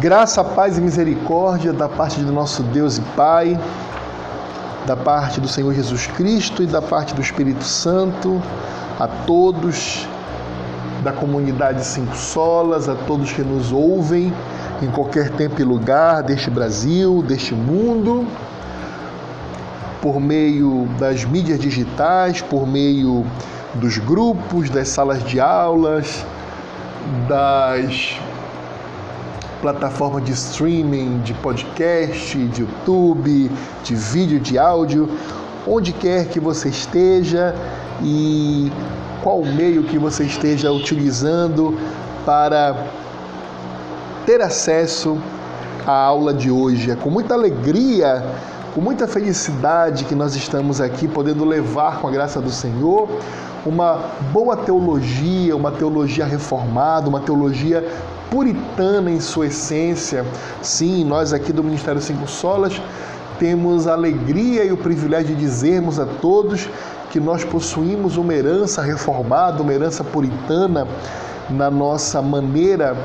Graça, paz e misericórdia da parte do nosso Deus e Pai, da parte do Senhor Jesus Cristo e da parte do Espírito Santo, a todos da comunidade Cinco Solas, a todos que nos ouvem em qualquer tempo e lugar deste Brasil, deste mundo, por meio das mídias digitais, por meio dos grupos, das salas de aulas, das plataformas de streaming, de podcast, de YouTube, de vídeo, de áudio, onde quer que você esteja e qual meio que você esteja utilizando para ter acesso à aula de hoje. É com muita alegria, com muita felicidade que nós estamos aqui podendo levar com a graça do Senhor uma boa teologia, uma teologia reformada, uma teologia puritana em sua essência. Sim, nós aqui do Ministério Cinco Solas temos a alegria e o privilégio de dizermos a todos que nós possuímos uma herança reformada, uma herança puritana na nossa maneira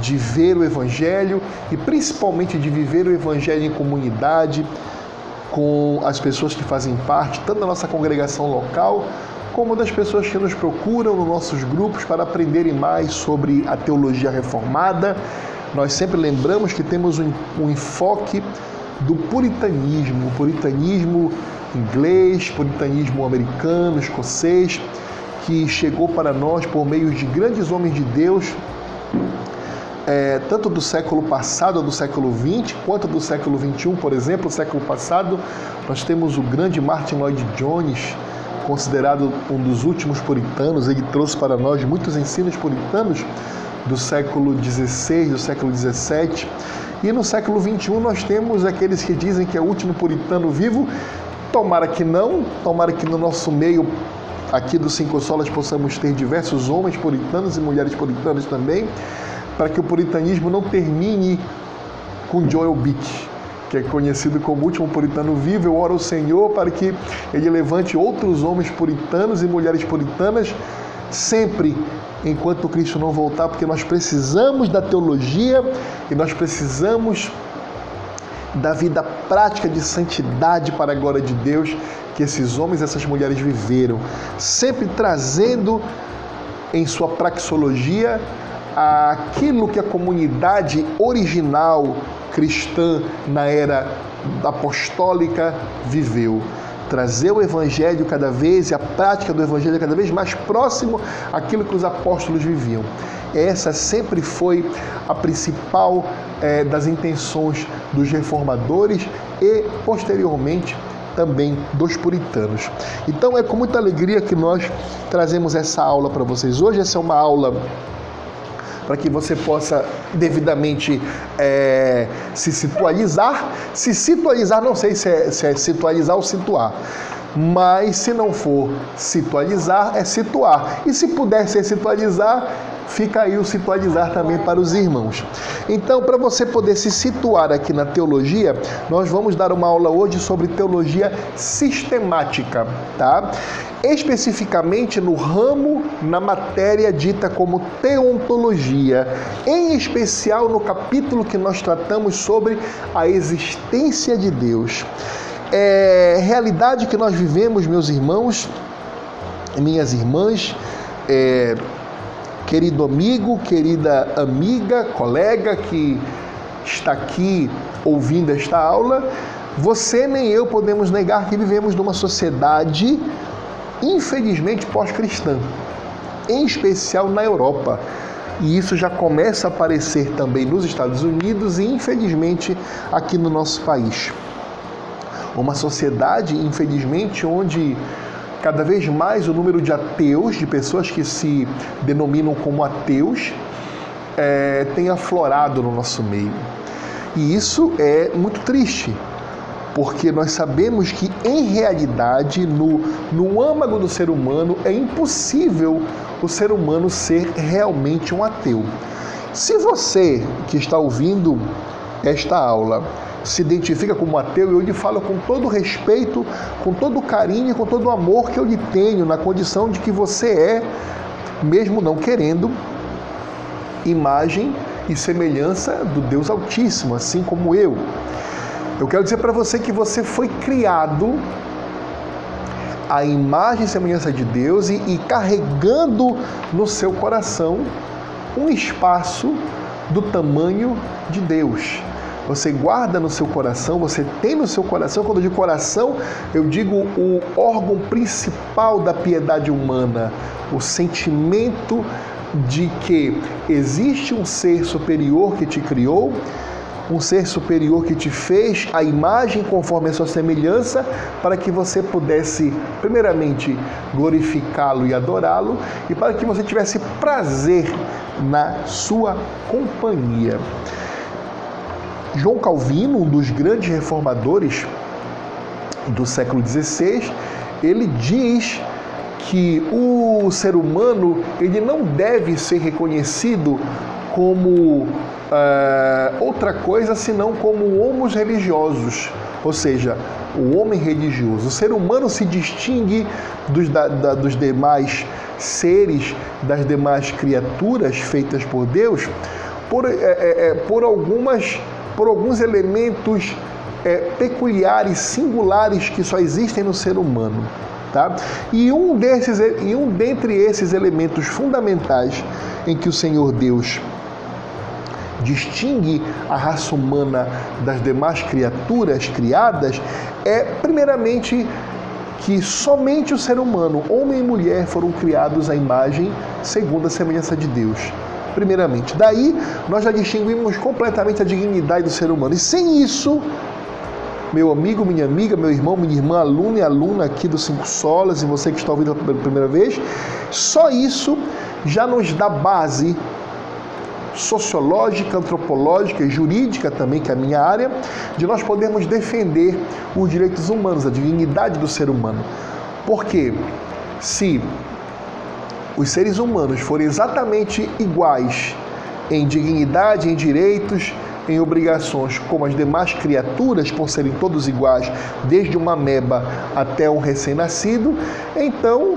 de ver o Evangelho e principalmente de viver o Evangelho em comunidade com as pessoas que fazem parte, tanto da nossa congregação local como das pessoas que nos procuram nos nossos grupos para aprenderem mais sobre a teologia reformada. Nós sempre lembramos que temos um, um enfoque do puritanismo, puritanismo inglês, puritanismo americano, escocês, que chegou para nós por meio de grandes homens de Deus, é, tanto do século passado, do século XX, quanto do século XXI, por exemplo, século passado, nós temos o grande Martin Lloyd Jones, considerado um dos últimos puritanos, ele trouxe para nós muitos ensinos puritanos do século XVI, do século XVII. E no século XXI nós temos aqueles que dizem que é o último puritano vivo. Tomara que não, tomara que no nosso meio aqui do Cinco Solas possamos ter diversos homens puritanos e mulheres puritanas também, para que o puritanismo não termine com Joel Beach que é conhecido como último puritano vivo, eu oro ao Senhor para que ele levante outros homens puritanos e mulheres puritanas, sempre enquanto Cristo não voltar, porque nós precisamos da teologia e nós precisamos da vida prática de santidade para a glória de Deus que esses homens e essas mulheres viveram, sempre trazendo em sua praxeologia aquilo que a comunidade original cristã na era apostólica viveu. Trazer o Evangelho cada vez e a prática do Evangelho cada vez mais próximo àquilo que os apóstolos viviam. Essa sempre foi a principal é, das intenções dos reformadores e, posteriormente, também dos puritanos. Então é com muita alegria que nós trazemos essa aula para vocês hoje. Essa é uma aula para que você possa devidamente é, se situalizar. Se situalizar, não sei se é, se é situalizar ou situar mas se não for situalizar, é situar. E se puder ser situalizar, fica aí o situalizar também para os irmãos. Então, para você poder se situar aqui na teologia, nós vamos dar uma aula hoje sobre teologia sistemática, tá? especificamente no ramo, na matéria dita como teontologia, em especial no capítulo que nós tratamos sobre a existência de Deus. É realidade que nós vivemos, meus irmãos, minhas irmãs, é, querido amigo, querida amiga, colega que está aqui ouvindo esta aula, você nem eu podemos negar que vivemos numa sociedade infelizmente pós-cristã, em especial na Europa. E isso já começa a aparecer também nos Estados Unidos e, infelizmente, aqui no nosso país. Uma sociedade, infelizmente, onde cada vez mais o número de ateus, de pessoas que se denominam como ateus, é, tem aflorado no nosso meio. E isso é muito triste, porque nós sabemos que em realidade, no, no âmago do ser humano, é impossível o ser humano ser realmente um ateu. Se você que está ouvindo esta aula se identifica como ateu, eu lhe falo com todo respeito, com todo carinho e com todo amor que eu lhe tenho, na condição de que você é, mesmo não querendo, imagem e semelhança do Deus Altíssimo, assim como eu. Eu quero dizer para você que você foi criado à imagem e semelhança de Deus e, e carregando no seu coração um espaço do tamanho de Deus. Você guarda no seu coração, você tem no seu coração, quando eu digo coração, eu digo o órgão principal da piedade humana, o sentimento de que existe um ser superior que te criou, um ser superior que te fez a imagem conforme a sua semelhança, para que você pudesse, primeiramente, glorificá-lo e adorá-lo, e para que você tivesse prazer na sua companhia. João Calvino, um dos grandes reformadores do século XVI, ele diz que o ser humano ele não deve ser reconhecido como uh, outra coisa senão como homos religiosos, ou seja, o homem religioso. O ser humano se distingue dos, da, da, dos demais seres, das demais criaturas feitas por Deus, por, é, é, por algumas por alguns elementos é, peculiares, singulares que só existem no ser humano. Tá? E um desses e um dentre esses elementos fundamentais em que o Senhor Deus distingue a raça humana das demais criaturas criadas é primeiramente que somente o ser humano, homem e mulher, foram criados à imagem segundo a semelhança de Deus primeiramente. Daí nós já distinguimos completamente a dignidade do ser humano. E sem isso, meu amigo, minha amiga, meu irmão, minha irmã, aluno e aluna aqui do Cinco Solas, e você que está ouvindo pela primeira vez, só isso já nos dá base sociológica, antropológica e jurídica também, que é a minha área, de nós podermos defender os direitos humanos, a dignidade do ser humano. Porque se os seres humanos forem exatamente iguais em dignidade, em direitos, em obrigações, como as demais criaturas, por serem todos iguais, desde uma meba até um recém-nascido, então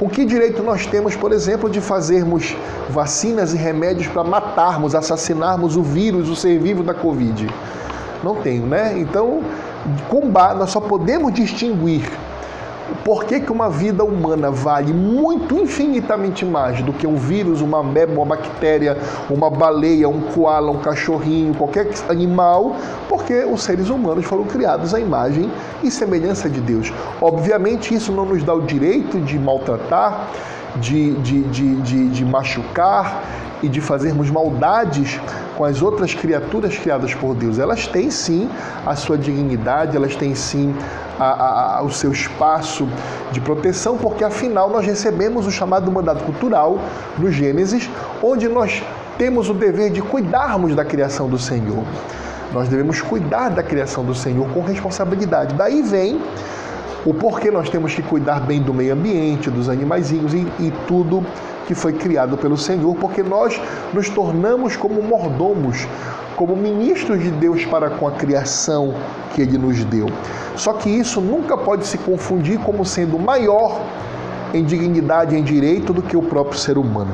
o que direito nós temos, por exemplo, de fazermos vacinas e remédios para matarmos, assassinarmos o vírus, o ser vivo da Covid? Não tenho, né? Então, com nós só podemos distinguir por que, que uma vida humana vale muito infinitamente mais do que um vírus, uma ameba, uma bactéria, uma baleia, um koala, um cachorrinho, qualquer animal? Porque os seres humanos foram criados à imagem e semelhança de Deus. Obviamente, isso não nos dá o direito de maltratar, de, de, de, de, de machucar e de fazermos maldades com as outras criaturas criadas por Deus. Elas têm sim a sua dignidade, elas têm sim a, a, o seu espaço de proteção, porque afinal nós recebemos o chamado mandato cultural no Gênesis, onde nós temos o dever de cuidarmos da criação do Senhor. Nós devemos cuidar da criação do Senhor com responsabilidade. Daí vem o porquê nós temos que cuidar bem do meio ambiente, dos animaizinhos e, e tudo que foi criado pelo Senhor, porque nós nos tornamos como mordomos, como ministros de Deus para com a criação que Ele nos deu. Só que isso nunca pode se confundir como sendo maior em dignidade, em direito do que o próprio ser humano.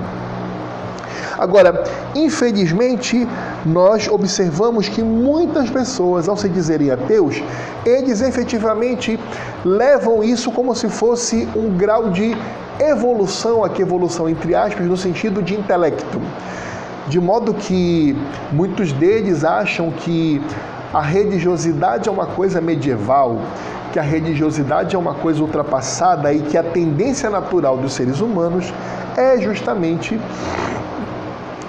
Agora, infelizmente, nós observamos que muitas pessoas, ao se dizerem ateus, eles efetivamente levam isso como se fosse um grau de evolução, aqui evolução entre aspas, no sentido de intelecto. De modo que muitos deles acham que a religiosidade é uma coisa medieval, que a religiosidade é uma coisa ultrapassada e que a tendência natural dos seres humanos é justamente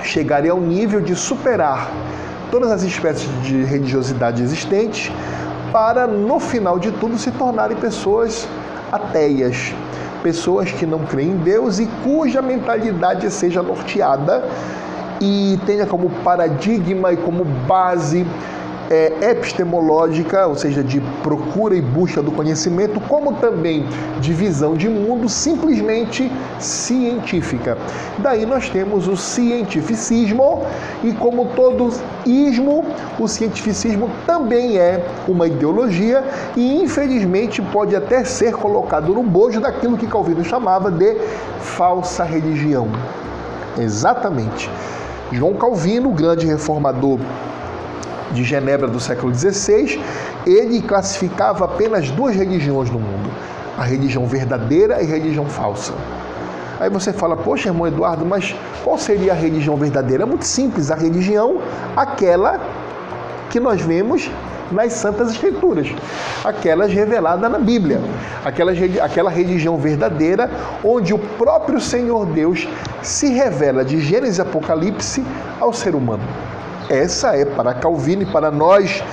chegarem ao nível de superar todas as espécies de religiosidade existentes para, no final de tudo, se tornarem pessoas ateias, pessoas que não creem em Deus e cuja mentalidade seja norteada e tenha como paradigma e como base é, epistemológica, ou seja, de procura e busca do conhecimento, como também de visão de mundo simplesmente científica. Daí nós temos o cientificismo, e como todo ismo, o cientificismo também é uma ideologia e infelizmente pode até ser colocado no bojo daquilo que Calvino chamava de falsa religião. Exatamente. João Calvino, grande reformador de Genebra do século XVI, ele classificava apenas duas religiões no mundo: a religião verdadeira e a religião falsa. Aí você fala, poxa, irmão Eduardo, mas qual seria a religião verdadeira? É muito simples, a religião, aquela que nós vemos nas Santas Escrituras, aquelas reveladas na Bíblia, aquela, aquela religião verdadeira onde o próprio Senhor Deus se revela de Gênesis e Apocalipse ao ser humano. Essa é para Calvino e para nós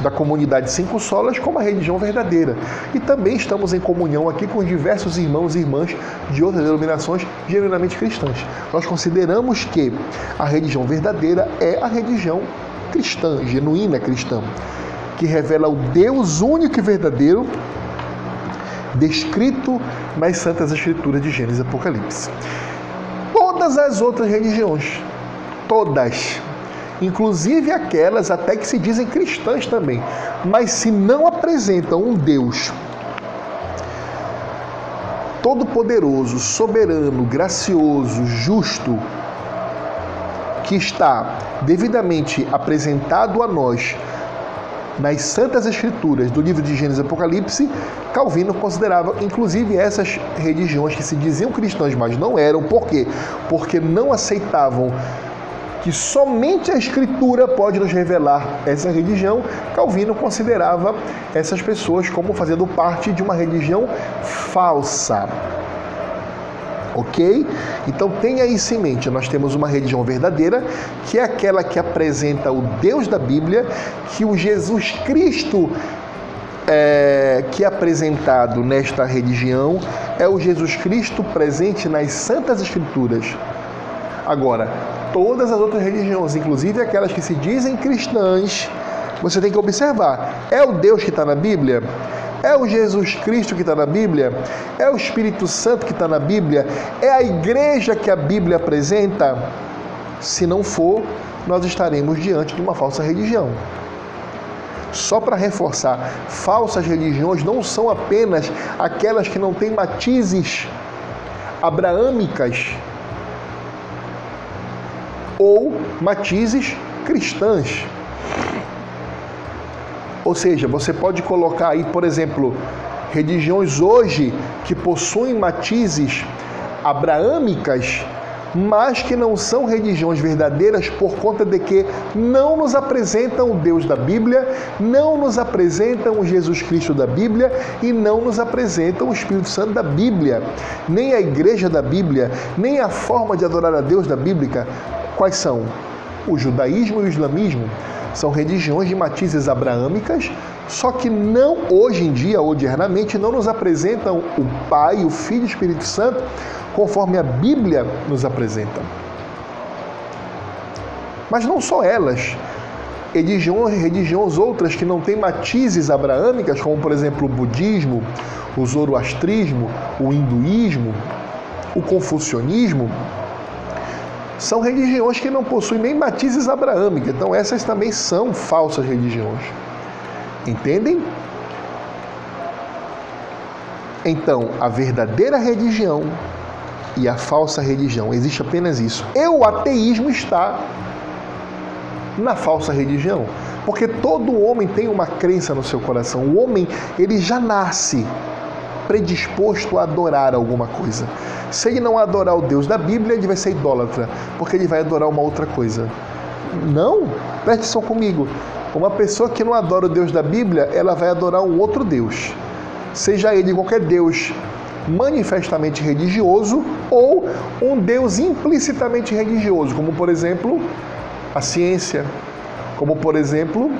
da comunidade Cinco Solas como a religião verdadeira. E também estamos em comunhão aqui com diversos irmãos e irmãs de outras denominações genuinamente cristãs. Nós consideramos que a religião verdadeira é a religião cristã, genuína cristã, que revela o Deus único e verdadeiro descrito nas Santas Escrituras de Gênesis e Apocalipse. Todas as outras religiões, todas, inclusive aquelas até que se dizem cristãs também, mas se não apresentam um Deus todo-poderoso, soberano, gracioso, justo, que está devidamente apresentado a nós nas Santas Escrituras do livro de Gênesis e Apocalipse, Calvino considerava inclusive essas religiões que se diziam cristãs, mas não eram. Por quê? Porque não aceitavam que somente a Escritura pode nos revelar essa religião, Calvino considerava essas pessoas como fazendo parte de uma religião falsa. Ok? Então tenha isso em mente. Nós temos uma religião verdadeira, que é aquela que apresenta o Deus da Bíblia, que o Jesus Cristo é, que é apresentado nesta religião é o Jesus Cristo presente nas Santas Escrituras. Agora, todas as outras religiões, inclusive aquelas que se dizem cristãs, você tem que observar: é o Deus que está na Bíblia? É o Jesus Cristo que está na Bíblia? É o Espírito Santo que está na Bíblia? É a igreja que a Bíblia apresenta? Se não for, nós estaremos diante de uma falsa religião. Só para reforçar, falsas religiões não são apenas aquelas que não têm matizes abraâmicas ou matizes cristãs. Ou seja, você pode colocar aí, por exemplo, religiões hoje que possuem matizes abraâmicas, mas que não são religiões verdadeiras por conta de que não nos apresentam o Deus da Bíblia, não nos apresentam o Jesus Cristo da Bíblia e não nos apresentam o Espírito Santo da Bíblia, nem a igreja da Bíblia, nem a forma de adorar a Deus da Bíblia. Quais são? O judaísmo e o islamismo são religiões de matizes abraâmicas, só que não hoje em dia, odiernamente, não nos apresentam o Pai, o Filho e o Espírito Santo conforme a Bíblia nos apresenta. Mas não só elas, religiões, religiões outras que não têm matizes abraâmicas, como por exemplo o budismo, o zoroastrismo, o hinduísmo, o confucionismo, são religiões que não possuem nem matizes abraâmicos. Então, essas também são falsas religiões. Entendem? Então, a verdadeira religião e a falsa religião, existe apenas isso. E o ateísmo está na falsa religião, porque todo homem tem uma crença no seu coração. O homem, ele já nasce predisposto a adorar alguma coisa. Se ele não adorar o Deus da Bíblia, ele vai ser idólatra, porque ele vai adorar uma outra coisa. Não, preste atenção comigo. Uma pessoa que não adora o Deus da Bíblia, ela vai adorar um outro Deus. Seja ele qualquer Deus manifestamente religioso ou um Deus implicitamente religioso, como por exemplo a ciência, como por exemplo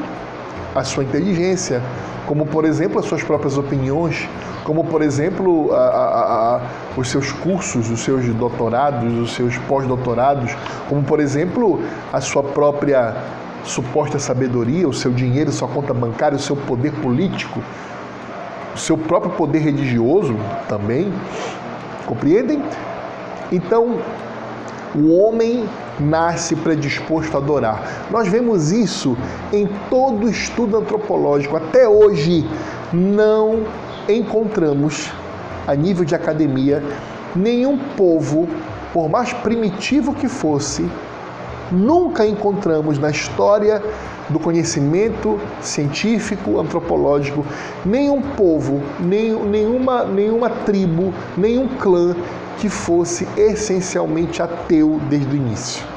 a sua inteligência, como por exemplo as suas próprias opiniões, como por exemplo a, a, a, os seus cursos, os seus doutorados, os seus pós-doutorados, como por exemplo a sua própria suposta sabedoria, o seu dinheiro, sua conta bancária, o seu poder político, o seu próprio poder religioso também. Compreendem? Então, o homem nasce predisposto a adorar. Nós vemos isso em todo estudo antropológico. Até hoje, não encontramos, a nível de academia, nenhum povo, por mais primitivo que fosse, nunca encontramos na história do conhecimento científico, antropológico, nenhum povo, nem, nenhuma, nenhuma tribo, nenhum clã que fosse essencialmente ateu desde o início.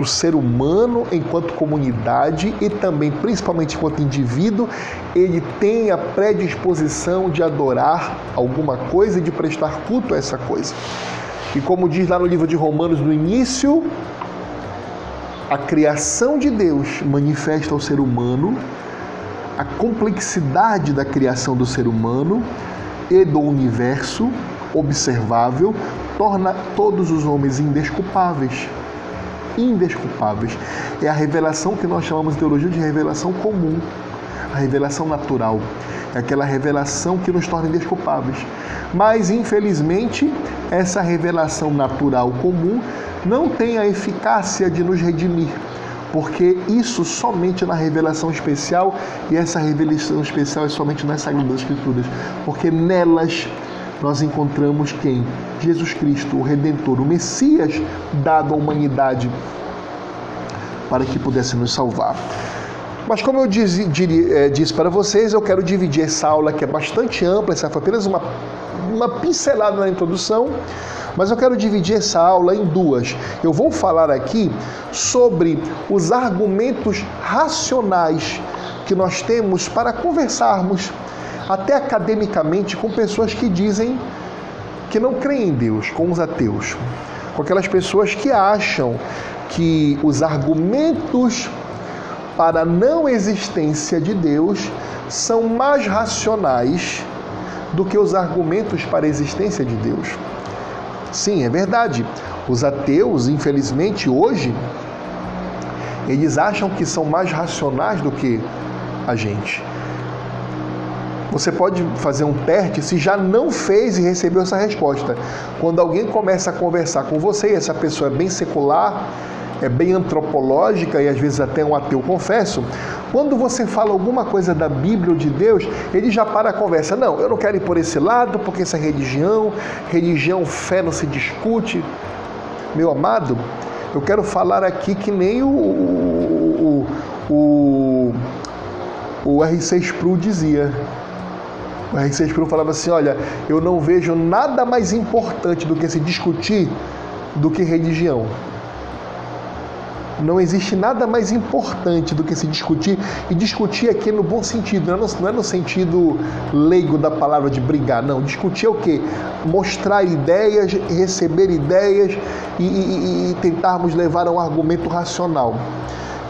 O ser humano, enquanto comunidade e também, principalmente enquanto indivíduo, ele tem a predisposição de adorar alguma coisa e de prestar culto a essa coisa. E como diz lá no livro de Romanos, no início, a criação de Deus manifesta ao ser humano a complexidade da criação do ser humano e do universo observável torna todos os homens indesculpáveis. Indesculpáveis. É a revelação que nós chamamos de teologia de revelação comum, a revelação natural. É aquela revelação que nos torna indesculpáveis. Mas, infelizmente, essa revelação natural comum não tem a eficácia de nos redimir, porque isso somente na revelação especial, e essa revelação especial é somente nas Sagradas Escrituras, porque nelas nós encontramos quem? Jesus Cristo, o Redentor, o Messias dado à humanidade para que pudesse nos salvar. Mas como eu disse, eh, disse para vocês, eu quero dividir essa aula que é bastante ampla, essa foi apenas uma, uma pincelada na introdução, mas eu quero dividir essa aula em duas. Eu vou falar aqui sobre os argumentos racionais que nós temos para conversarmos, até academicamente, com pessoas que dizem que não creem em Deus, com os ateus, com aquelas pessoas que acham que os argumentos para a não existência de Deus são mais racionais do que os argumentos para a existência de Deus. Sim, é verdade. Os ateus, infelizmente, hoje, eles acham que são mais racionais do que a gente. Você pode fazer um teste se já não fez e recebeu essa resposta. Quando alguém começa a conversar com você e essa pessoa é bem secular, é bem antropológica e às vezes até um ateu, confesso, quando você fala alguma coisa da Bíblia ou de Deus, ele já para a conversa. Não, eu não quero ir por esse lado, porque isso é religião, religião, fé não se discute. Meu amado, eu quero falar aqui que nem o, o, o, o R6 Pro dizia. O R6 Pro falava assim: olha, eu não vejo nada mais importante do que se discutir do que religião. Não existe nada mais importante do que se discutir, e discutir aqui no bom sentido, não é no, não é no sentido leigo da palavra de brigar, não. Discutir é o quê? Mostrar ideias, receber ideias e, e, e tentarmos levar a um argumento racional.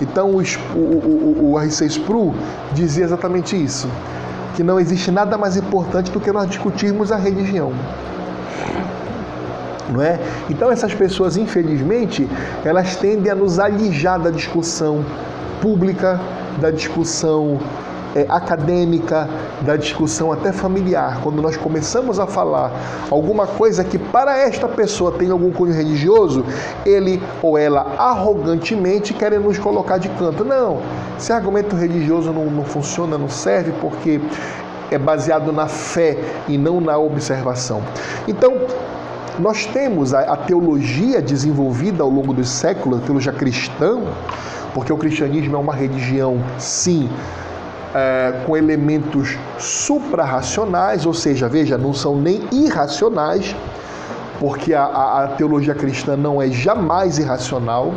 Então o, o, o, o R6 Pro dizia exatamente isso, que não existe nada mais importante do que nós discutirmos a religião não é? Então essas pessoas, infelizmente, elas tendem a nos alijar da discussão pública, da discussão é, acadêmica, da discussão até familiar. Quando nós começamos a falar alguma coisa que para esta pessoa tem algum cunho religioso, ele ou ela arrogantemente querem nos colocar de canto. Não, esse argumento religioso não, não funciona, não serve porque é baseado na fé e não na observação. Então, nós temos a, a teologia desenvolvida ao longo dos séculos, a teologia cristã, porque o cristianismo é uma religião, sim, é, com elementos suprarracionais, ou seja, veja, não são nem irracionais, porque a, a, a teologia cristã não é jamais irracional,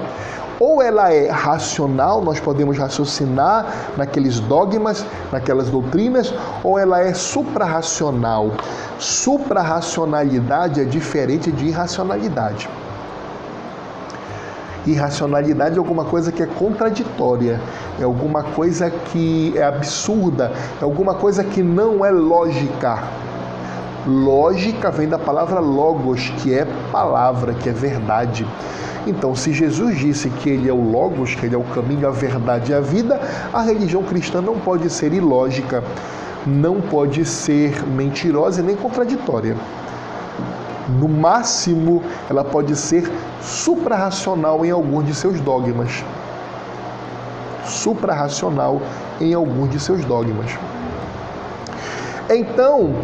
ou ela é racional, nós podemos raciocinar naqueles dogmas, naquelas doutrinas, ou ela é suprarracional. Suprarracionalidade é diferente de irracionalidade. Irracionalidade é alguma coisa que é contraditória, é alguma coisa que é absurda, é alguma coisa que não é lógica. Lógica vem da palavra logos, que é palavra, que é verdade. Então, se Jesus disse que ele é o Logos, que ele é o caminho, a verdade e a vida, a religião cristã não pode ser ilógica, não pode ser mentirosa e nem contraditória. No máximo, ela pode ser suprarracional em alguns de seus dogmas. Suprarracional em alguns de seus dogmas. Então,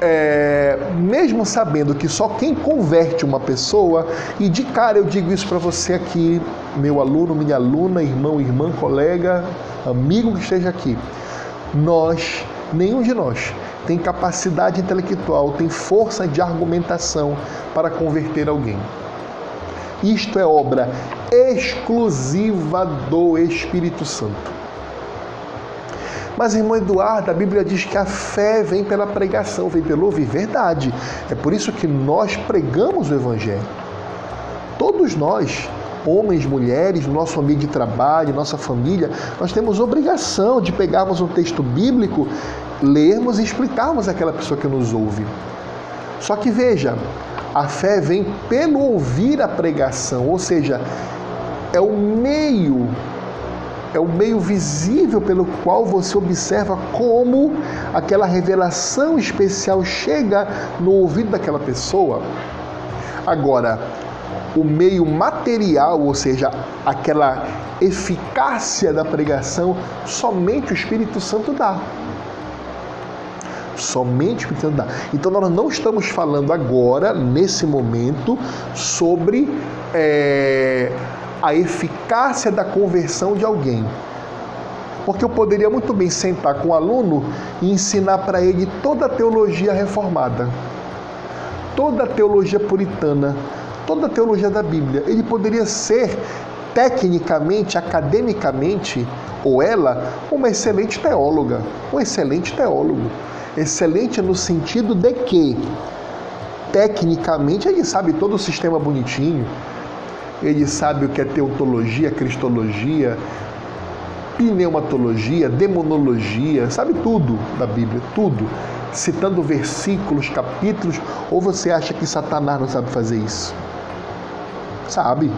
é, mesmo sabendo que só quem converte uma pessoa, e de cara eu digo isso para você aqui, meu aluno, minha aluna, irmão, irmã, colega, amigo que esteja aqui, nós, nenhum de nós, tem capacidade intelectual, tem força de argumentação para converter alguém. Isto é obra exclusiva do Espírito Santo. Mas, irmão Eduardo, a Bíblia diz que a fé vem pela pregação, vem pelo ouvir. Verdade. É por isso que nós pregamos o Evangelho. Todos nós, homens, mulheres, nosso ambiente de trabalho, nossa família, nós temos obrigação de pegarmos um texto bíblico, lermos e explicarmos àquela pessoa que nos ouve. Só que veja, a fé vem pelo ouvir a pregação, ou seja, é o meio é o meio visível pelo qual você observa como aquela revelação especial chega no ouvido daquela pessoa. Agora, o meio material, ou seja, aquela eficácia da pregação, somente o Espírito Santo dá. Somente o Espírito Santo dá. Então nós não estamos falando agora, nesse momento, sobre é, a eficácia da conversão de alguém. Porque eu poderia muito bem sentar com o aluno e ensinar para ele toda a teologia reformada, toda a teologia puritana, toda a teologia da Bíblia. Ele poderia ser tecnicamente, academicamente, ou ela, uma excelente teóloga, um excelente teólogo. Excelente no sentido de que, tecnicamente, ele sabe todo o sistema bonitinho, ele sabe o que é teotologia, cristologia, pneumatologia, demonologia, sabe tudo da Bíblia, tudo. Citando versículos, capítulos, ou você acha que Satanás não sabe fazer isso? Sabe.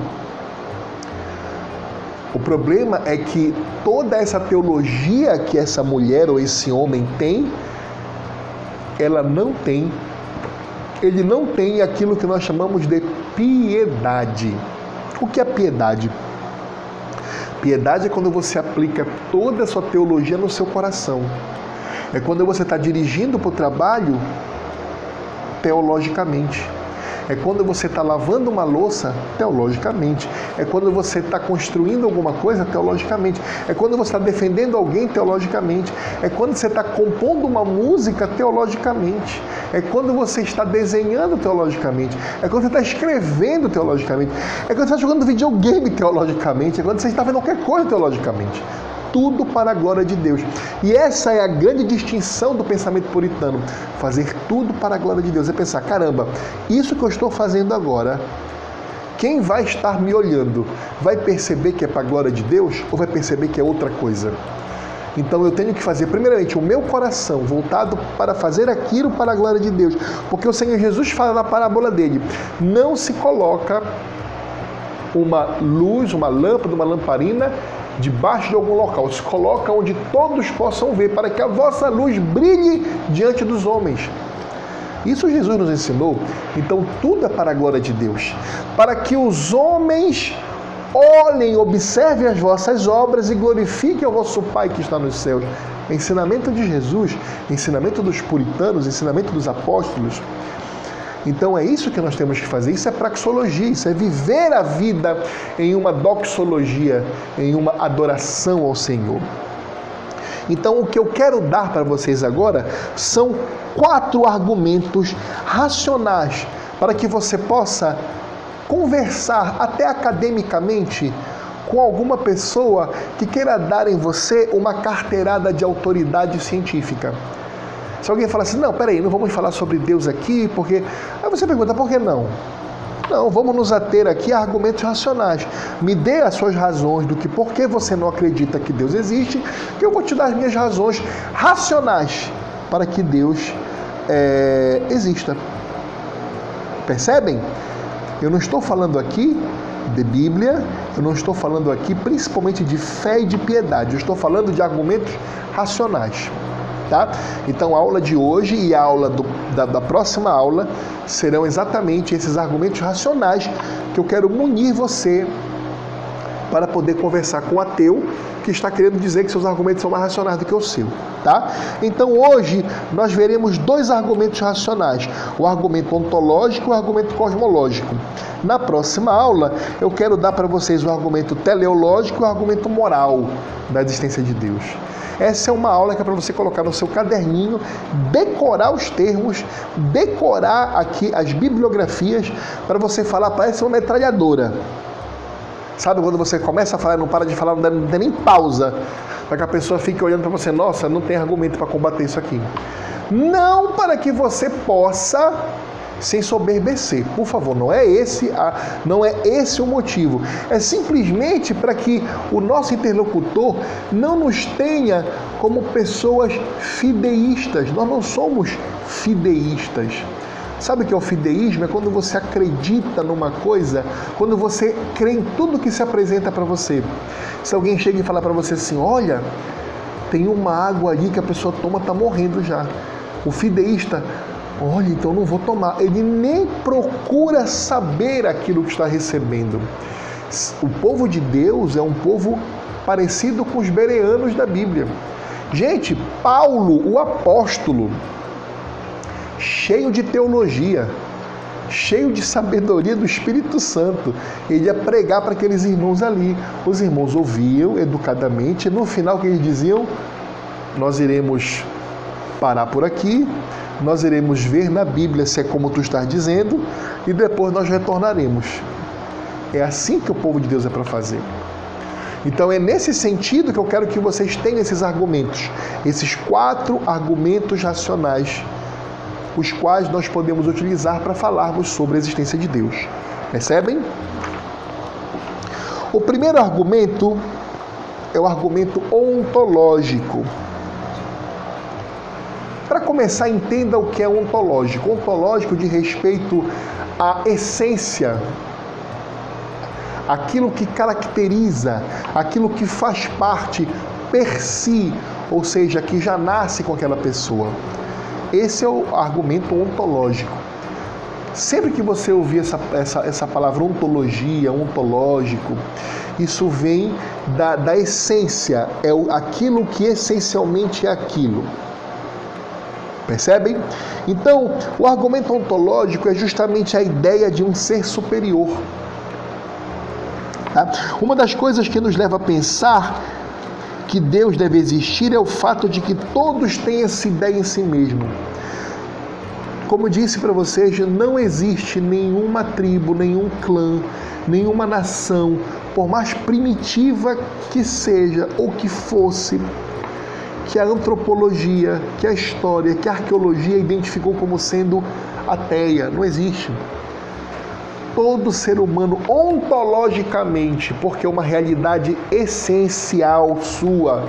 O problema é que toda essa teologia que essa mulher ou esse homem tem, ela não tem, ele não tem aquilo que nós chamamos de piedade. O que é piedade? Piedade é quando você aplica toda a sua teologia no seu coração. É quando você está dirigindo para o trabalho teologicamente. É quando você está lavando uma louça teologicamente. É quando você está construindo alguma coisa teologicamente. É quando você está defendendo alguém teologicamente. É quando você está compondo uma música teologicamente. É quando você está desenhando teologicamente. É quando você está escrevendo teologicamente. É quando você está jogando videogame teologicamente. É quando você está vendo qualquer coisa teologicamente tudo para a glória de Deus. E essa é a grande distinção do pensamento puritano: fazer tudo para a glória de Deus. É pensar, caramba, isso que eu estou fazendo agora, quem vai estar me olhando vai perceber que é para a glória de Deus ou vai perceber que é outra coisa? Então eu tenho que fazer, primeiramente, o meu coração voltado para fazer aquilo para a glória de Deus. Porque o Senhor Jesus fala na parábola dele: não se coloca uma luz, uma lâmpada, uma lamparina debaixo de algum local, se coloca onde todos possam ver, para que a vossa luz brilhe diante dos homens. Isso Jesus nos ensinou. Então tudo é para a glória de Deus, para que os homens olhem, observem as vossas obras e glorifiquem o vosso Pai que está nos céus. Ensinamento de Jesus, ensinamento dos puritanos, ensinamento dos apóstolos. Então é isso que nós temos que fazer. Isso é praxologia, isso é viver a vida em uma doxologia, em uma adoração ao Senhor. Então, o que eu quero dar para vocês agora são quatro argumentos racionais para que você possa conversar até academicamente com alguma pessoa que queira dar em você uma carteirada de autoridade científica. Se alguém fala assim, não, peraí, não vamos falar sobre Deus aqui, porque. Aí você pergunta, por que não? Não, vamos nos ater aqui a argumentos racionais. Me dê as suas razões do que por que você não acredita que Deus existe, que eu vou te dar as minhas razões racionais para que Deus é, exista. Percebem? Eu não estou falando aqui de Bíblia, eu não estou falando aqui principalmente de fé e de piedade, eu estou falando de argumentos racionais tá? Então a aula de hoje e a aula do, da, da próxima aula serão exatamente esses argumentos racionais que eu quero munir você para poder conversar com o ateu que está querendo dizer que seus argumentos são mais racionais do que o seu, tá? Então hoje nós veremos dois argumentos racionais, o argumento ontológico e o argumento cosmológico. Na próxima aula eu quero dar para vocês o argumento teleológico e o argumento moral da existência de Deus. Essa é uma aula que é para você colocar no seu caderninho, decorar os termos, decorar aqui as bibliografias, para você falar, parece uma metralhadora. Sabe quando você começa a falar, não para de falar, não dá, nem pausa, para que a pessoa fique olhando para você, nossa, não tem argumento para combater isso aqui. Não para que você possa sem soberbecer. Por favor, não é esse, a, não é esse o motivo. É simplesmente para que o nosso interlocutor não nos tenha como pessoas fideístas. Nós não somos fideístas. Sabe o que é o fideísmo? É quando você acredita numa coisa, quando você crê em tudo que se apresenta para você. Se alguém chega e fala para você assim: olha, tem uma água ali que a pessoa toma, está morrendo já. O fideísta, olha, então não vou tomar. Ele nem procura saber aquilo que está recebendo. O povo de Deus é um povo parecido com os bereanos da Bíblia. Gente, Paulo, o apóstolo, cheio de teologia, cheio de sabedoria do Espírito Santo. Ele ia pregar para aqueles irmãos ali. Os irmãos ouviam educadamente, e no final que eles diziam: Nós iremos parar por aqui, nós iremos ver na Bíblia se é como tu estás dizendo e depois nós retornaremos. É assim que o povo de Deus é para fazer. Então é nesse sentido que eu quero que vocês tenham esses argumentos, esses quatro argumentos racionais, os quais nós podemos utilizar para falarmos sobre a existência de Deus. Percebem? O primeiro argumento é o argumento ontológico. Para começar, entenda o que é ontológico. Ontológico de respeito à essência, aquilo que caracteriza, aquilo que faz parte per si, ou seja, que já nasce com aquela pessoa. Esse é o argumento ontológico. Sempre que você ouvir essa, essa, essa palavra ontologia, ontológico, isso vem da, da essência, é aquilo que essencialmente é aquilo. Percebem? Então, o argumento ontológico é justamente a ideia de um ser superior. Tá? Uma das coisas que nos leva a pensar que Deus deve existir é o fato de que todos têm essa ideia em si mesmo. Como disse para vocês, não existe nenhuma tribo, nenhum clã, nenhuma nação, por mais primitiva que seja ou que fosse, que a antropologia, que a história, que a arqueologia identificou como sendo ateia. Não existe. Todo ser humano, ontologicamente, porque é uma realidade essencial sua,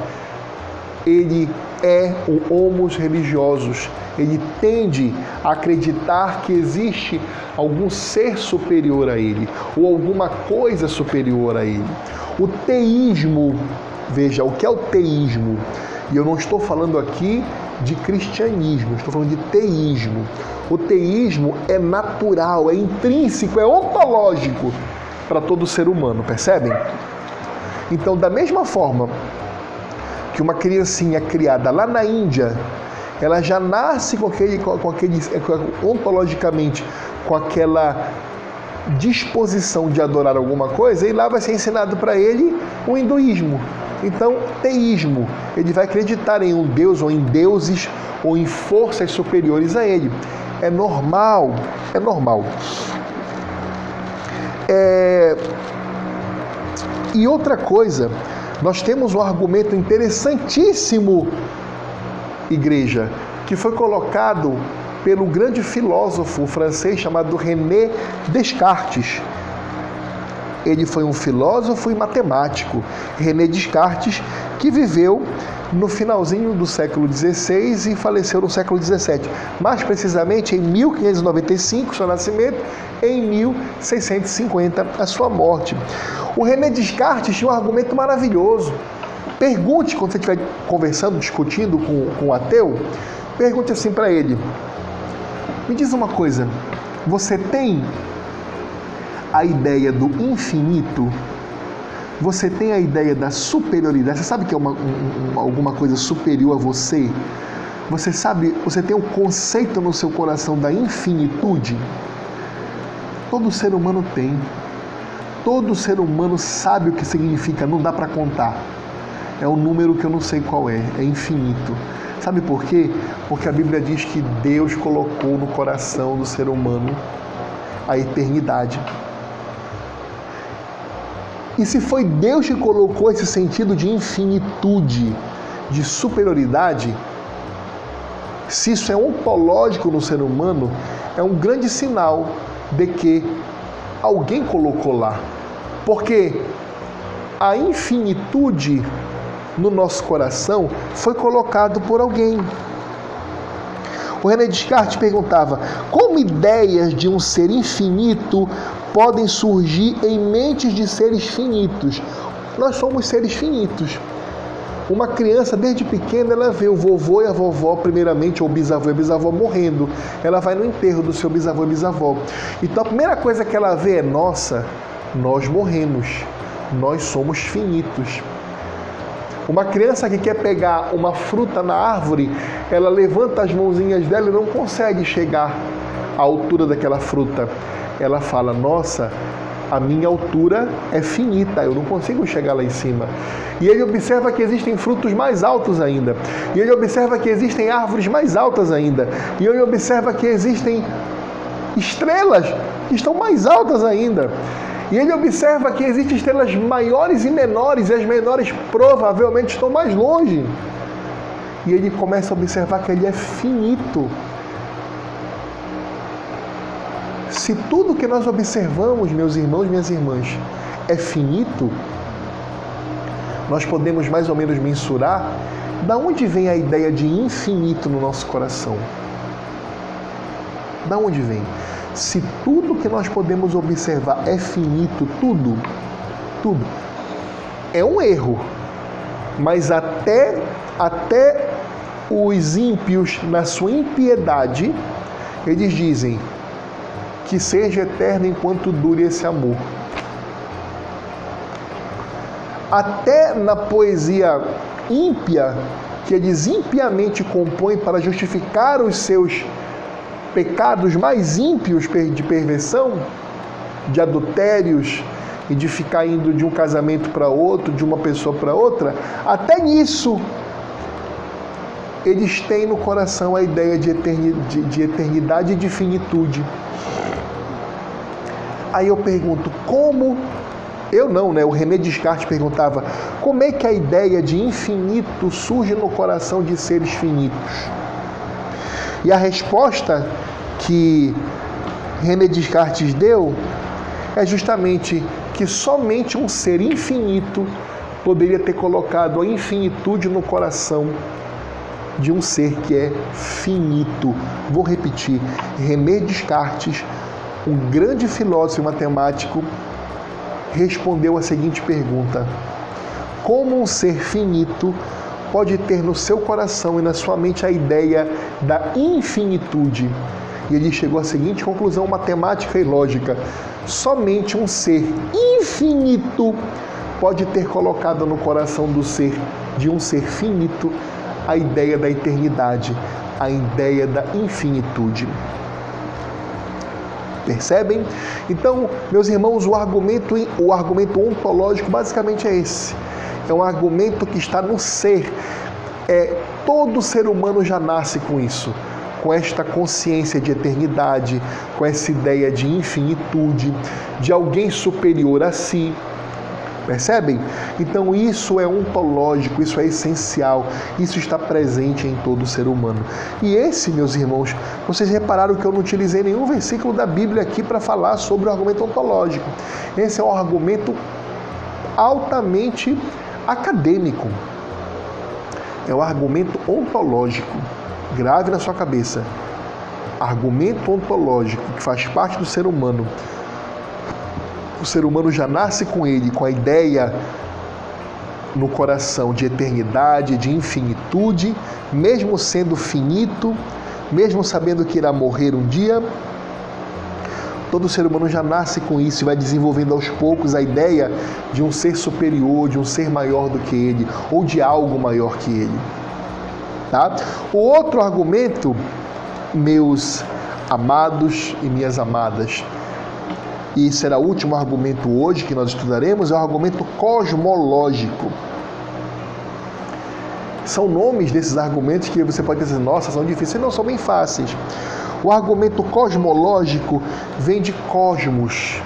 ele é o homos religiosos. Ele tende a acreditar que existe algum ser superior a ele ou alguma coisa superior a ele. O teísmo, veja, o que é o teísmo? E eu não estou falando aqui de cristianismo, estou falando de teísmo. O teísmo é natural, é intrínseco, é ontológico para todo ser humano, percebem? Então, da mesma forma que uma criancinha criada lá na Índia, ela já nasce com aquele, com aquele ontologicamente, com aquela disposição de adorar alguma coisa, e lá vai ser ensinado para ele o hinduísmo. Então, teísmo, ele vai acreditar em um Deus ou em deuses ou em forças superiores a ele. É normal, é normal. É... E outra coisa, nós temos um argumento interessantíssimo, igreja, que foi colocado pelo grande filósofo francês chamado René Descartes. Ele foi um filósofo e matemático, René Descartes, que viveu no finalzinho do século XVI e faleceu no século XVII. Mais precisamente em 1595, seu nascimento, em 1650, a sua morte. O René Descartes tinha um argumento maravilhoso. Pergunte, quando você estiver conversando, discutindo com, com o ateu, pergunte assim para ele: Me diz uma coisa, você tem a ideia do infinito? Você tem a ideia da superioridade? Você sabe que é uma, um, alguma coisa superior a você? Você sabe, você tem um conceito no seu coração da infinitude? Todo ser humano tem. Todo ser humano sabe o que significa, não dá para contar. É um número que eu não sei qual é, é infinito. Sabe por quê? Porque a Bíblia diz que Deus colocou no coração do ser humano a eternidade. E se foi Deus que colocou esse sentido de infinitude, de superioridade, se isso é ontológico no ser humano, é um grande sinal de que alguém colocou lá. Porque a infinitude no nosso coração foi colocado por alguém. O René Descartes perguntava: como ideias de um ser infinito podem surgir em mentes de seres finitos? Nós somos seres finitos. Uma criança, desde pequena, ela vê o vovô e a vovó, primeiramente, ou bisavô e bisavó morrendo. Ela vai no enterro do seu bisavô e bisavó. Então a primeira coisa que ela vê é: nossa, nós morremos, nós somos finitos. Uma criança que quer pegar uma fruta na árvore, ela levanta as mãozinhas dela e não consegue chegar à altura daquela fruta. Ela fala: Nossa, a minha altura é finita, eu não consigo chegar lá em cima. E ele observa que existem frutos mais altos ainda. E ele observa que existem árvores mais altas ainda. E ele observa que existem estrelas que estão mais altas ainda. E ele observa que existem estrelas maiores e menores, e as menores provavelmente estão mais longe. E ele começa a observar que ele é finito. Se tudo que nós observamos, meus irmãos minhas irmãs, é finito, nós podemos mais ou menos mensurar da onde vem a ideia de infinito no nosso coração. Da onde vem? Se tudo que nós podemos observar é finito, tudo, tudo, é um erro. Mas até, até os ímpios, na sua impiedade, eles dizem: que seja eterno enquanto dure esse amor. Até na poesia ímpia, que eles impiamente compõem para justificar os seus pecados mais ímpios de perversão, de adultérios e de ficar indo de um casamento para outro, de uma pessoa para outra, até nisso eles têm no coração a ideia de eternidade e de finitude. Aí eu pergunto, como eu não, né? O René Descartes perguntava: como é que a ideia de infinito surge no coração de seres finitos? E a resposta que René Descartes deu é justamente que somente um ser infinito poderia ter colocado a infinitude no coração de um ser que é finito. Vou repetir: René Descartes um grande filósofo e matemático respondeu a seguinte pergunta: Como um ser finito pode ter no seu coração e na sua mente a ideia da infinitude? E ele chegou à seguinte conclusão matemática e lógica: somente um ser infinito pode ter colocado no coração do ser de um ser finito a ideia da eternidade, a ideia da infinitude. Percebem? Então, meus irmãos, o argumento, o argumento ontológico basicamente é esse. É um argumento que está no ser. É, todo ser humano já nasce com isso, com esta consciência de eternidade, com essa ideia de infinitude, de alguém superior a si. Percebem? Então isso é ontológico, isso é essencial, isso está presente em todo ser humano. E esse, meus irmãos, vocês repararam que eu não utilizei nenhum versículo da Bíblia aqui para falar sobre o argumento ontológico. Esse é um argumento altamente acadêmico. É o argumento ontológico. Grave na sua cabeça. Argumento ontológico que faz parte do ser humano o ser humano já nasce com ele, com a ideia no coração de eternidade, de infinitude, mesmo sendo finito, mesmo sabendo que irá morrer um dia. todo ser humano já nasce com isso e vai desenvolvendo aos poucos a ideia de um ser superior, de um ser maior do que ele, ou de algo maior que ele. Tá? O outro argumento, meus amados e minhas amadas, e será o último argumento hoje que nós estudaremos, é o argumento cosmológico. São nomes desses argumentos que você pode dizer, nossa, são difíceis. Não, são bem fáceis. O argumento cosmológico vem de cosmos,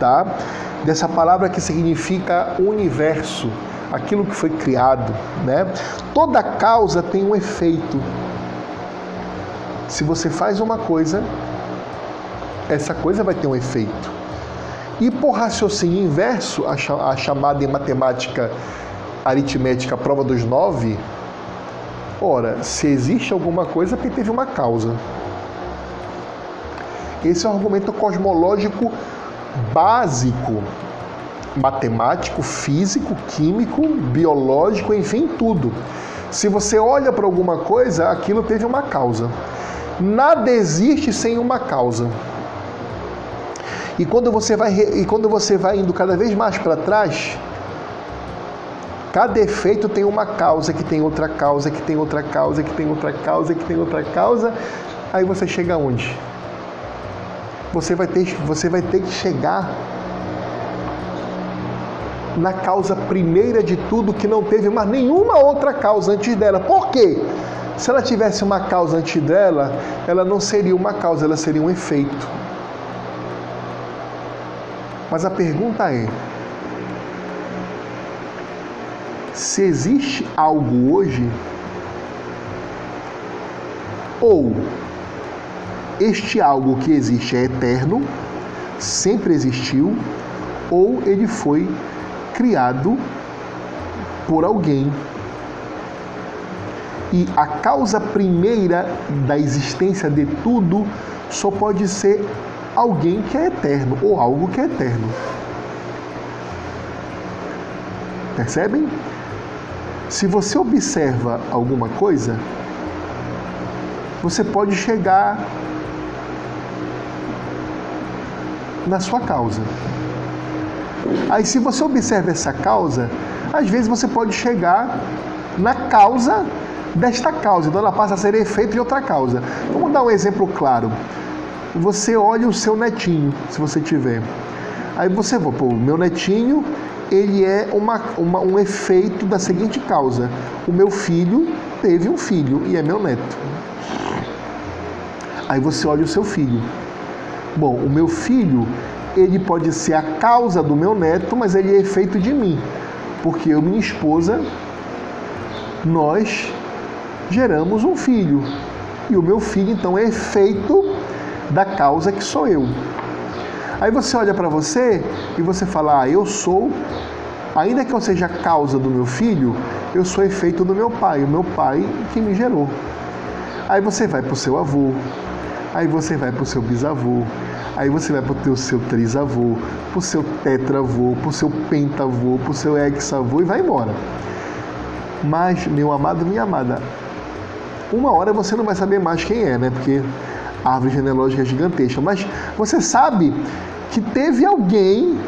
tá? Dessa palavra que significa universo, aquilo que foi criado, né? Toda causa tem um efeito. Se você faz uma coisa, essa coisa vai ter um efeito. E por raciocínio inverso, a chamada em matemática aritmética prova dos nove, ora, se existe alguma coisa, porque teve uma causa. Esse é um argumento cosmológico básico, matemático, físico, químico, biológico, enfim, tudo. Se você olha para alguma coisa, aquilo teve uma causa. Nada existe sem uma causa. E quando você vai, e quando você vai indo cada vez mais para trás, Cada efeito tem uma causa, que tem outra causa, que tem outra causa, que tem outra causa, que tem outra causa. Aí você chega aonde? Você vai ter, você vai ter que chegar na causa primeira de tudo que não teve mais nenhuma outra causa antes dela. Por quê? Se ela tivesse uma causa antes dela, ela não seria uma causa, ela seria um efeito. Mas a pergunta é: se existe algo hoje, ou este algo que existe é eterno, sempre existiu, ou ele foi criado por alguém. E a causa primeira da existência de tudo só pode ser alguém que é eterno ou algo que é eterno. Percebem? Se você observa alguma coisa, você pode chegar na sua causa. Aí, se você observa essa causa, às vezes você pode chegar na causa desta causa, então ela passa a ser efeito de outra causa. Vamos dar um exemplo claro. Você olha o seu netinho, se você tiver. Aí você pô, meu netinho ele é uma, uma, um efeito da seguinte causa: o meu filho teve um filho e é meu neto. Aí você olha o seu filho. Bom, o meu filho, ele pode ser a causa do meu neto, mas ele é efeito de mim, porque eu minha esposa, nós geramos um filho. E o meu filho, então, é efeito da causa que sou eu. Aí você olha para você e você fala: ah, eu sou, ainda que eu seja a causa do meu filho, eu sou efeito do meu pai, o meu pai que me gerou. Aí você vai para o seu avô, aí você vai para o seu bisavô, aí você vai para o seu trisavô, para o seu tetravô, para o seu pentavô, para o seu hexavô e vai embora. Mas, meu amado, minha amada, uma hora você não vai saber mais quem é, né? Porque árvore genealógica é gigantesca. Mas você sabe que teve alguém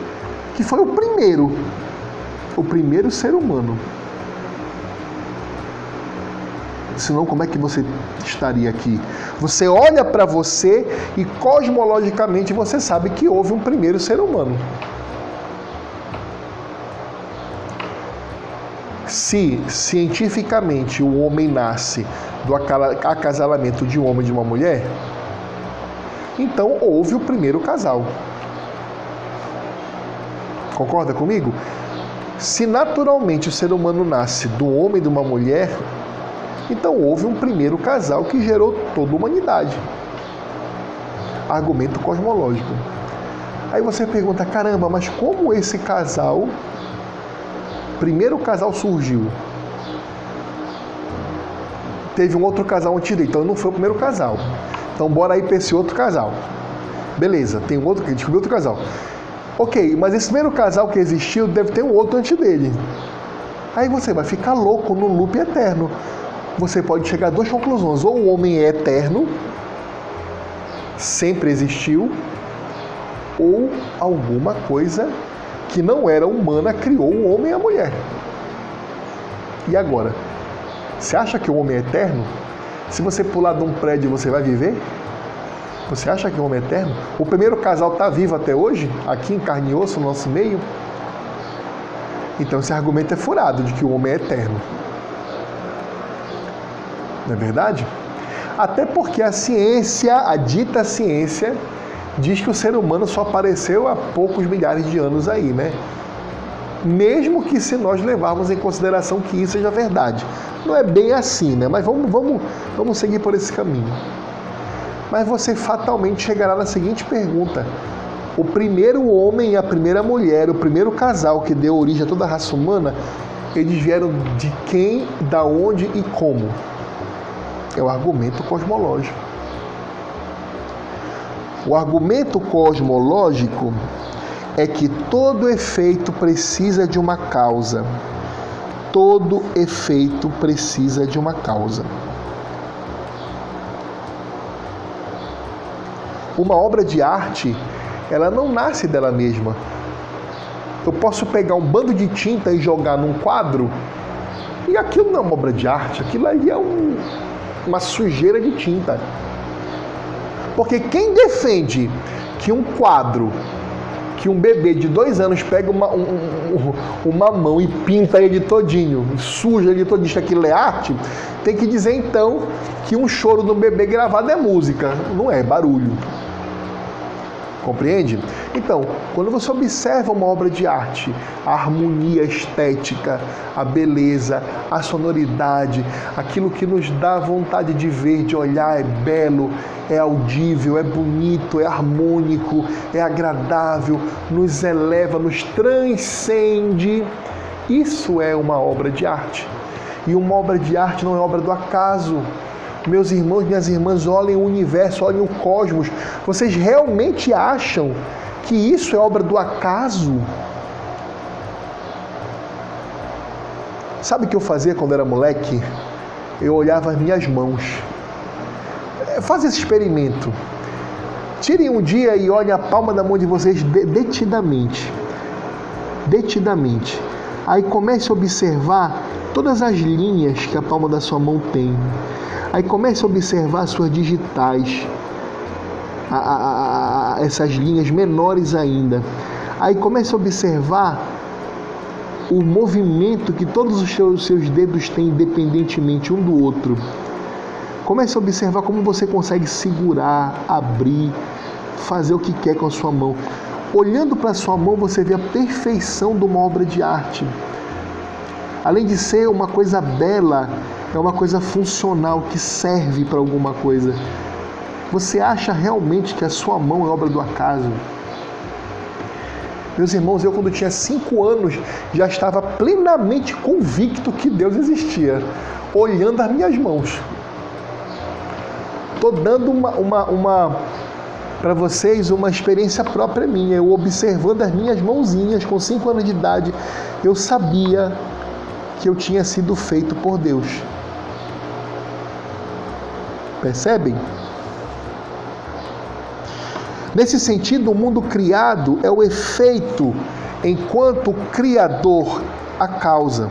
que foi o primeiro, o primeiro ser humano. Senão, como é que você estaria aqui? Você olha para você e cosmologicamente você sabe que houve um primeiro ser humano. Se cientificamente o homem nasce do acasalamento de um homem e de uma mulher, então houve o primeiro casal. Concorda comigo? Se naturalmente o ser humano nasce do homem e de uma mulher, então houve um primeiro casal que gerou toda a humanidade. Argumento cosmológico. Aí você pergunta: caramba, mas como esse casal, primeiro casal surgiu? Teve um outro casal antes dele, então não foi o primeiro casal. Então bora aí para esse outro casal. Beleza, tem um outro, descobriu outro casal. Ok, mas esse primeiro casal que existiu deve ter um outro antes dele. Aí você vai ficar louco no loop eterno. Você pode chegar a duas conclusões: ou o homem é eterno, sempre existiu ou alguma coisa que não era humana criou o homem e a mulher. E agora? Você acha que o homem é eterno? Se você pular de um prédio, você vai viver? Você acha que o homem é eterno? O primeiro casal está vivo até hoje, aqui em carne e osso, no nosso meio? Então esse argumento é furado de que o homem é eterno. Não é verdade? Até porque a ciência, a dita ciência, diz que o ser humano só apareceu há poucos milhares de anos aí, né? Mesmo que se nós levarmos em consideração que isso seja verdade. Não é bem assim, né? Mas vamos, vamos, vamos seguir por esse caminho. Mas você fatalmente chegará na seguinte pergunta: o primeiro homem e a primeira mulher, o primeiro casal que deu origem a toda a raça humana, eles vieram de quem, da onde e como? É o argumento cosmológico. O argumento cosmológico é que todo efeito precisa de uma causa todo efeito precisa de uma causa. Uma obra de arte, ela não nasce dela mesma. Eu posso pegar um bando de tinta e jogar num quadro, e aquilo não é uma obra de arte, aquilo ali é um, uma sujeira de tinta. Porque quem defende que um quadro que um bebê de dois anos pega uma, um, um, uma mão e pinta ele todinho, suja ele todinho, que aquilo é arte, tem que dizer então que um choro do bebê gravado é música, não é, é barulho. Compreende? Então, quando você observa uma obra de arte, a harmonia estética, a beleza, a sonoridade, aquilo que nos dá vontade de ver, de olhar, é belo, é audível, é bonito, é harmônico, é agradável, nos eleva, nos transcende. Isso é uma obra de arte. E uma obra de arte não é obra do acaso meus irmãos, minhas irmãs, olhem o universo, olhem o cosmos. Vocês realmente acham que isso é obra do acaso? Sabe o que eu fazia quando era moleque? Eu olhava as minhas mãos. É, faz esse experimento. Tirem um dia e olhem a palma da mão de vocês detidamente. Detidamente. Aí comece a observar todas as linhas que a palma da sua mão tem. Aí comece a observar suas digitais, a, a, a, essas linhas menores ainda. Aí comece a observar o movimento que todos os seus, seus dedos têm independentemente um do outro. Comece a observar como você consegue segurar, abrir, fazer o que quer com a sua mão. Olhando para sua mão, você vê a perfeição de uma obra de arte. Além de ser uma coisa bela, é uma coisa funcional que serve para alguma coisa. Você acha realmente que a sua mão é obra do acaso? Meus irmãos, eu quando tinha cinco anos já estava plenamente convicto que Deus existia, olhando as minhas mãos. Estou dando uma, uma, uma para vocês uma experiência própria minha. Eu observando as minhas mãozinhas com cinco anos de idade, eu sabia que eu tinha sido feito por Deus. Percebem? Nesse sentido, o mundo criado é o efeito, enquanto o Criador a causa.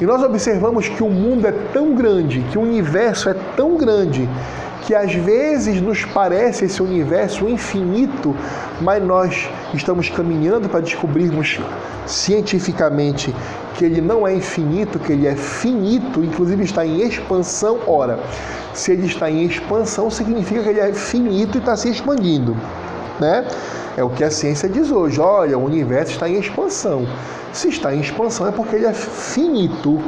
E nós observamos que o mundo é tão grande, que o universo é tão grande, que às vezes nos parece esse universo infinito, mas nós estamos caminhando para descobrirmos cientificamente que ele não é infinito, que ele é finito, inclusive está em expansão. Ora, se ele está em expansão, significa que ele é finito e está se expandindo. Né? É o que a ciência diz hoje. Olha, o universo está em expansão. Se está em expansão é porque ele é finito.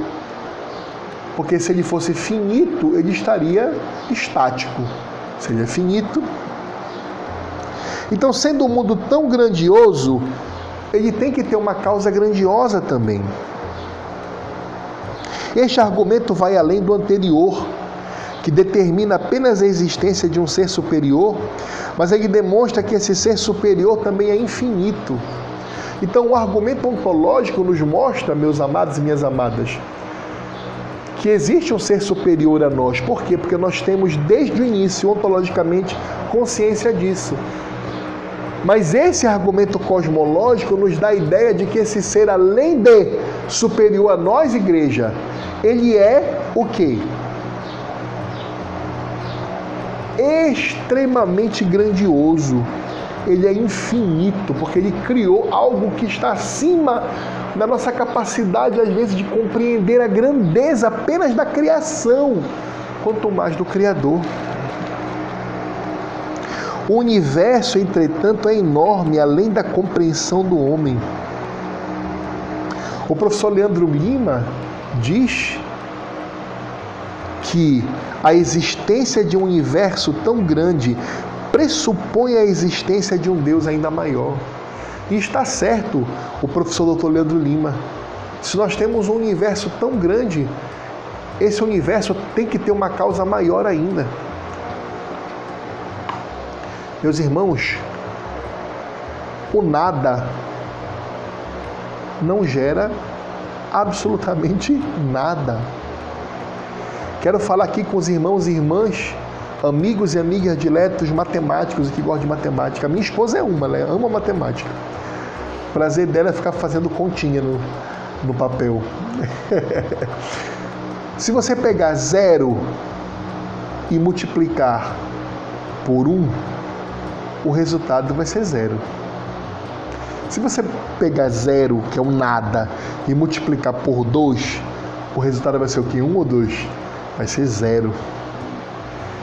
Porque se ele fosse finito, ele estaria estático. Se ele é finito. Então, sendo um mundo tão grandioso, ele tem que ter uma causa grandiosa também. Este argumento vai além do anterior, que determina apenas a existência de um ser superior, mas ele demonstra que esse ser superior também é infinito. Então, o argumento ontológico nos mostra, meus amados e minhas amadas, que existe um ser superior a nós. Por quê? Porque nós temos desde o início, ontologicamente, consciência disso. Mas esse argumento cosmológico nos dá a ideia de que esse ser, além de superior a nós, igreja, ele é o quê? Extremamente grandioso. Ele é infinito, porque ele criou algo que está acima da nossa capacidade, às vezes, de compreender a grandeza apenas da criação, quanto mais do Criador. O universo, entretanto, é enorme, além da compreensão do homem. O professor Leandro Lima diz que a existência de um universo tão grande pressupõe a existência de um Deus ainda maior. E está certo o professor Dr. Leandro Lima. Se nós temos um universo tão grande, esse universo tem que ter uma causa maior ainda. Meus irmãos, o nada não gera absolutamente nada. Quero falar aqui com os irmãos e irmãs, amigos e amigas diletos matemáticos que gostam de matemática. Minha esposa é uma, ela ama matemática. O prazer dela é ficar fazendo continha no, no papel. Se você pegar zero e multiplicar por um, o resultado vai ser zero. Se você pegar zero, que é um nada, e multiplicar por 2, o resultado vai ser o quê? 1 um ou 2? Vai ser zero.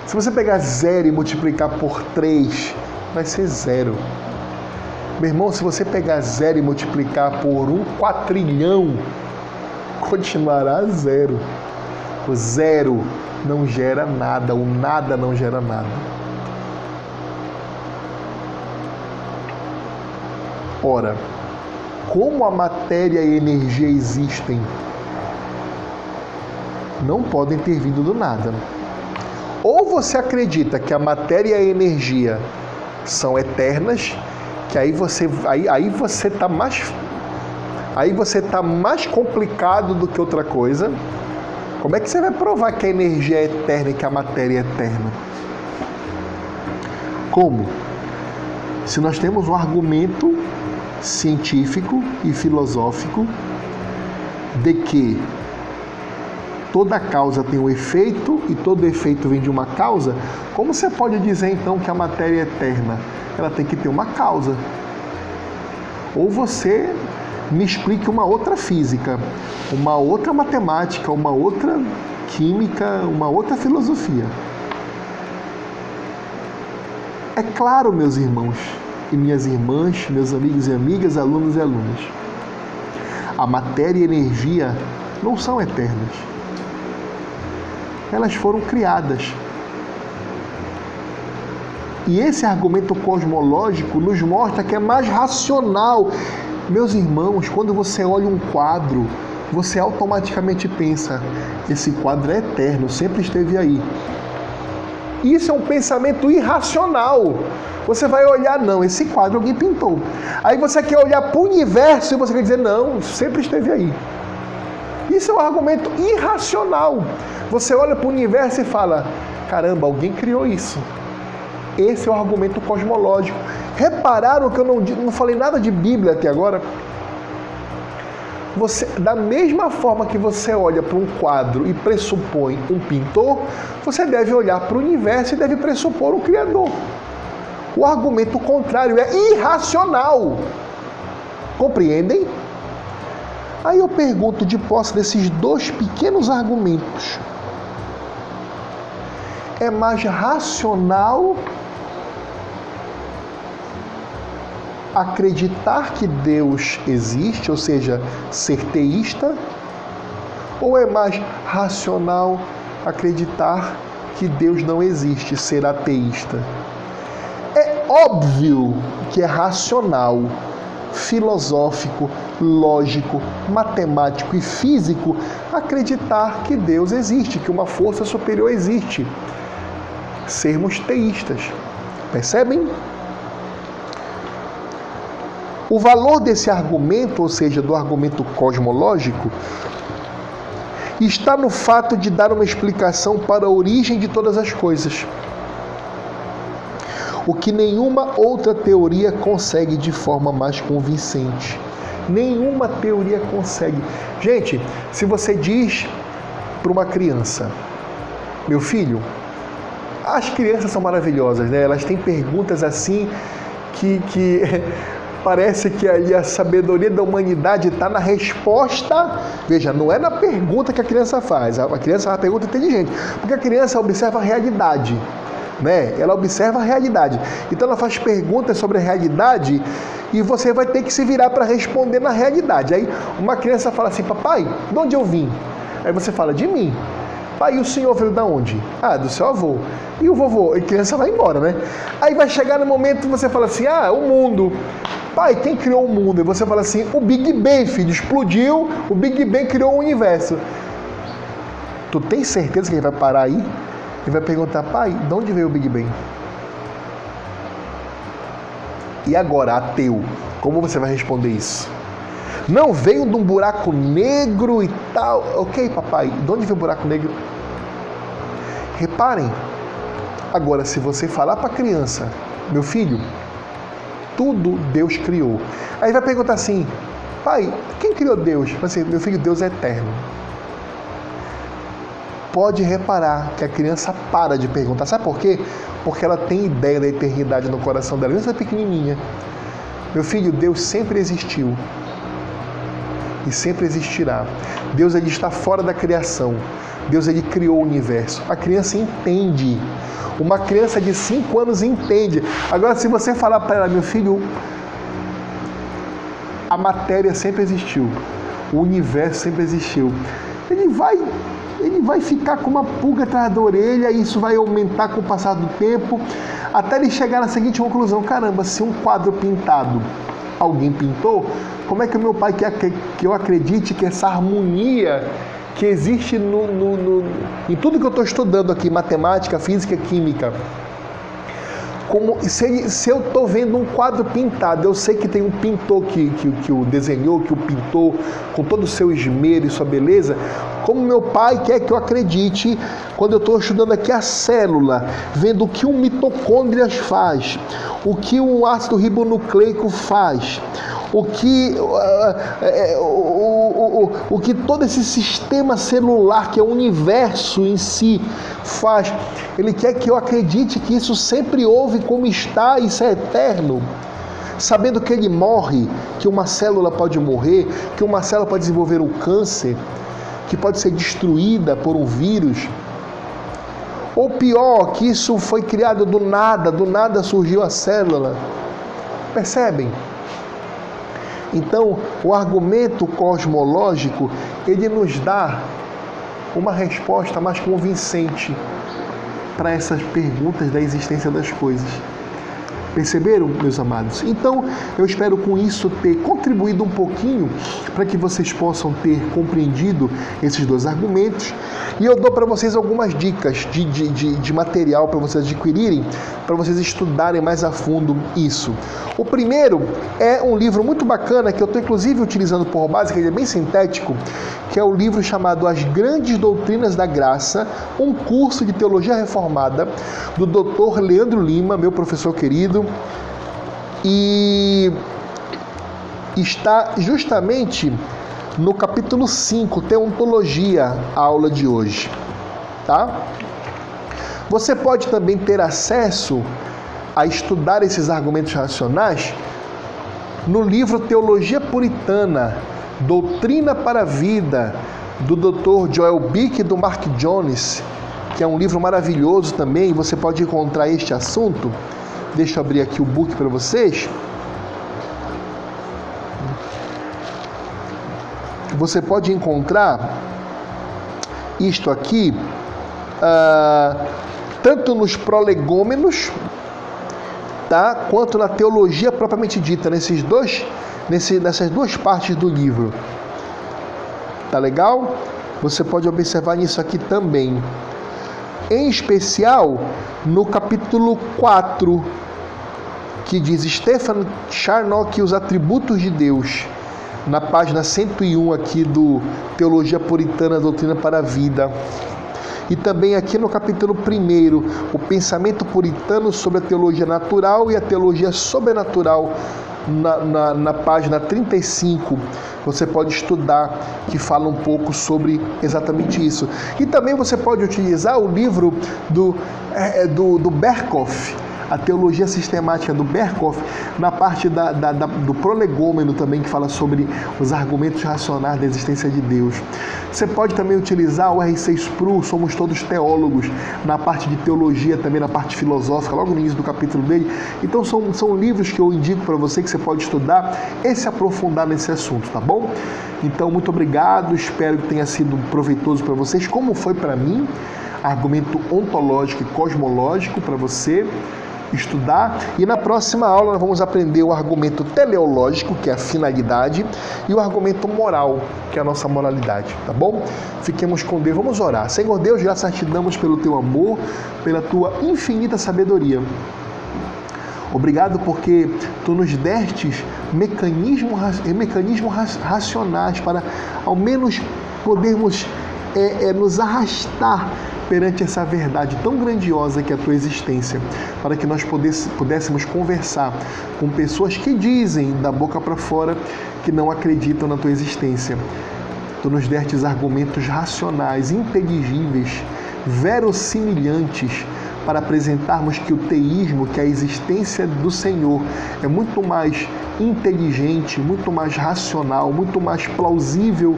Se você pegar zero e multiplicar por 3, vai ser zero. Meu irmão, se você pegar zero e multiplicar por um quatrilhão, continuará zero. O zero não gera nada, o nada não gera nada. Ora, como a matéria e a energia existem, não podem ter vindo do nada. Ou você acredita que a matéria e a energia são eternas, que aí você aí, aí você tá mais aí você tá mais complicado do que outra coisa. Como é que você vai provar que a energia é eterna e que a matéria é eterna? Como? Se nós temos um argumento científico e filosófico de que toda causa tem um efeito e todo efeito vem de uma causa, como você pode dizer então que a matéria é eterna? Ela tem que ter uma causa. Ou você me explique uma outra física, uma outra matemática, uma outra química, uma outra filosofia. É claro, meus irmãos, e minhas irmãs, meus amigos e amigas, alunos e alunas. A matéria e a energia não são eternas. Elas foram criadas. E esse argumento cosmológico nos mostra que é mais racional. Meus irmãos, quando você olha um quadro, você automaticamente pensa: esse quadro é eterno, sempre esteve aí. Isso é um pensamento irracional. Você vai olhar, não, esse quadro alguém pintou. Aí você quer olhar para o universo e você quer dizer, não, sempre esteve aí. Isso é um argumento irracional. Você olha para o universo e fala, caramba, alguém criou isso. Esse é o argumento cosmológico. Repararam que eu não, não falei nada de Bíblia até agora? Você, da mesma forma que você olha para um quadro e pressupõe um pintor, você deve olhar para o universo e deve pressupor um criador. O argumento contrário é irracional. Compreendem? Aí eu pergunto, de posse desses dois pequenos argumentos, é mais racional acreditar que Deus existe, ou seja, ser teísta, ou é mais racional acreditar que Deus não existe, ser ateísta? óbvio que é racional, filosófico, lógico, matemático e físico acreditar que Deus existe, que uma força superior existe. Sermos teístas. Percebem? O valor desse argumento, ou seja, do argumento cosmológico, está no fato de dar uma explicação para a origem de todas as coisas. O que nenhuma outra teoria consegue de forma mais convincente. Nenhuma teoria consegue. Gente, se você diz para uma criança, meu filho, as crianças são maravilhosas, né? Elas têm perguntas assim que, que parece que ali a sabedoria da humanidade está na resposta. Veja, não é na pergunta que a criança faz. A criança faz uma pergunta inteligente, porque a criança observa a realidade. Né? Ela observa a realidade. Então ela faz perguntas sobre a realidade e você vai ter que se virar para responder na realidade. Aí uma criança fala assim: Papai, de onde eu vim? Aí você fala: De mim. Pai, o senhor veio da onde? Ah, do seu avô. E o vovô? E a criança vai embora, né? Aí vai chegar no momento que você fala assim: Ah, o mundo. Pai, quem criou o mundo? E você fala assim: O Big Bang, filho, explodiu, o Big Bang criou o universo. Tu tem certeza que ele vai parar aí? Ele vai perguntar: Pai, de onde veio o Big Bang? E agora, ateu, como você vai responder isso? Não veio de um buraco negro e tal. Ok, papai, de onde veio o buraco negro? Reparem. Agora, se você falar para a criança, meu filho, tudo Deus criou. Aí vai perguntar assim, pai, quem criou Deus? Assim, meu filho, Deus é eterno. Pode reparar que a criança para de perguntar. Sabe por quê? Porque ela tem ideia da eternidade no coração dela. Mesmo pequenininha. Meu filho, Deus sempre existiu e sempre existirá. Deus ele está fora da criação. Deus ele criou o universo. A criança entende. Uma criança de 5 anos entende. Agora, se você falar para ela, meu filho, a matéria sempre existiu, o universo sempre existiu, ele vai, ele vai ficar com uma pulga atrás da orelha, e isso vai aumentar com o passar do tempo, até ele chegar na seguinte conclusão: caramba, se um quadro pintado alguém pintou, como é que o meu pai quer que eu acredite que essa harmonia que existe no, no, no, em tudo que eu estou estudando aqui, matemática, física, química, como se, se eu estou vendo um quadro pintado, eu sei que tem um pintor que, que, que o desenhou, que o pintou com todo o seu esmero e sua beleza, como meu pai quer que eu acredite quando eu estou estudando aqui a célula, vendo o que um mitocôndrias faz, o que um ácido ribonucleico faz, o que, uh, o, o, o que todo esse sistema celular, que é o universo em si, faz. Ele quer que eu acredite que isso sempre houve como está, isso é eterno. Sabendo que ele morre, que uma célula pode morrer, que uma célula pode desenvolver um câncer, que pode ser destruída por um vírus. Ou pior, que isso foi criado do nada, do nada surgiu a célula. Percebem? Então, o argumento cosmológico, ele nos dá uma resposta mais convincente para essas perguntas da existência das coisas. Perceberam, meus amados? Então, eu espero com isso ter contribuído um pouquinho para que vocês possam ter compreendido esses dois argumentos. E eu dou para vocês algumas dicas de, de, de, de material para vocês adquirirem, para vocês estudarem mais a fundo isso. O primeiro é um livro muito bacana que eu estou inclusive utilizando por base, que ele é bem sintético, que é o livro chamado As Grandes Doutrinas da Graça, um curso de teologia reformada do Dr. Leandro Lima, meu professor querido, e está justamente no capítulo 5, Teontologia, a aula de hoje, tá? Você pode também ter acesso a estudar esses argumentos racionais no livro Teologia Puritana, Doutrina para a Vida, do Dr. Joel Bick e do Mark Jones, que é um livro maravilhoso também, você pode encontrar este assunto Deixa eu abrir aqui o book para vocês. Você pode encontrar isto aqui uh, tanto nos prolegômenos, tá? Quanto na teologia propriamente dita, nesses dois, nesse, nessas duas partes do livro. Tá legal? Você pode observar nisso aqui também. Em especial no capítulo 4 que diz Stefan Charnock e os atributos de Deus. na página 101 aqui do Teologia Puritana, Doutrina para a Vida. E também aqui no capítulo 1, o pensamento puritano sobre a teologia natural e a teologia sobrenatural, na, na, na, página 35, você pode estudar, que fala um pouco sobre exatamente isso. E também você pode utilizar o livro do, é, do, do Berkoff, a teologia sistemática do Berkhoff, na parte da, da, da, do prolegômeno também, que fala sobre os argumentos racionais da existência de Deus. Você pode também utilizar o R6 Pro, Somos Todos Teólogos, na parte de teologia, também na parte filosófica, logo no início do capítulo dele. Então são, são livros que eu indico para você que você pode estudar e se aprofundar nesse assunto, tá bom? Então, muito obrigado, espero que tenha sido proveitoso para vocês, como foi para mim, argumento ontológico e cosmológico para você estudar. E na próxima aula nós vamos aprender o argumento teleológico, que é a finalidade, e o argumento moral, que é a nossa moralidade, tá bom? Fiquemos com Deus, vamos orar. Senhor Deus, graças te damos pelo teu amor, pela tua infinita sabedoria. Obrigado porque tu nos destes mecanismos, mecanismos racionais para ao menos podermos é, é, nos arrastar perante essa verdade tão grandiosa que é a tua existência, para que nós pudéssemos conversar com pessoas que dizem da boca para fora que não acreditam na tua existência. Tu nos destes argumentos racionais, inteligíveis, verossimilhantes, para apresentarmos que o teísmo, que a existência do Senhor é muito mais inteligente, muito mais racional, muito mais plausível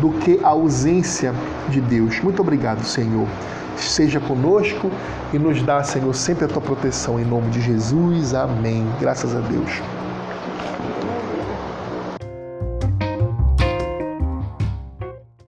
do que a ausência de Deus. Muito obrigado, Senhor. Seja conosco e nos dá, Senhor, sempre a tua proteção em nome de Jesus. Amém. Graças a Deus.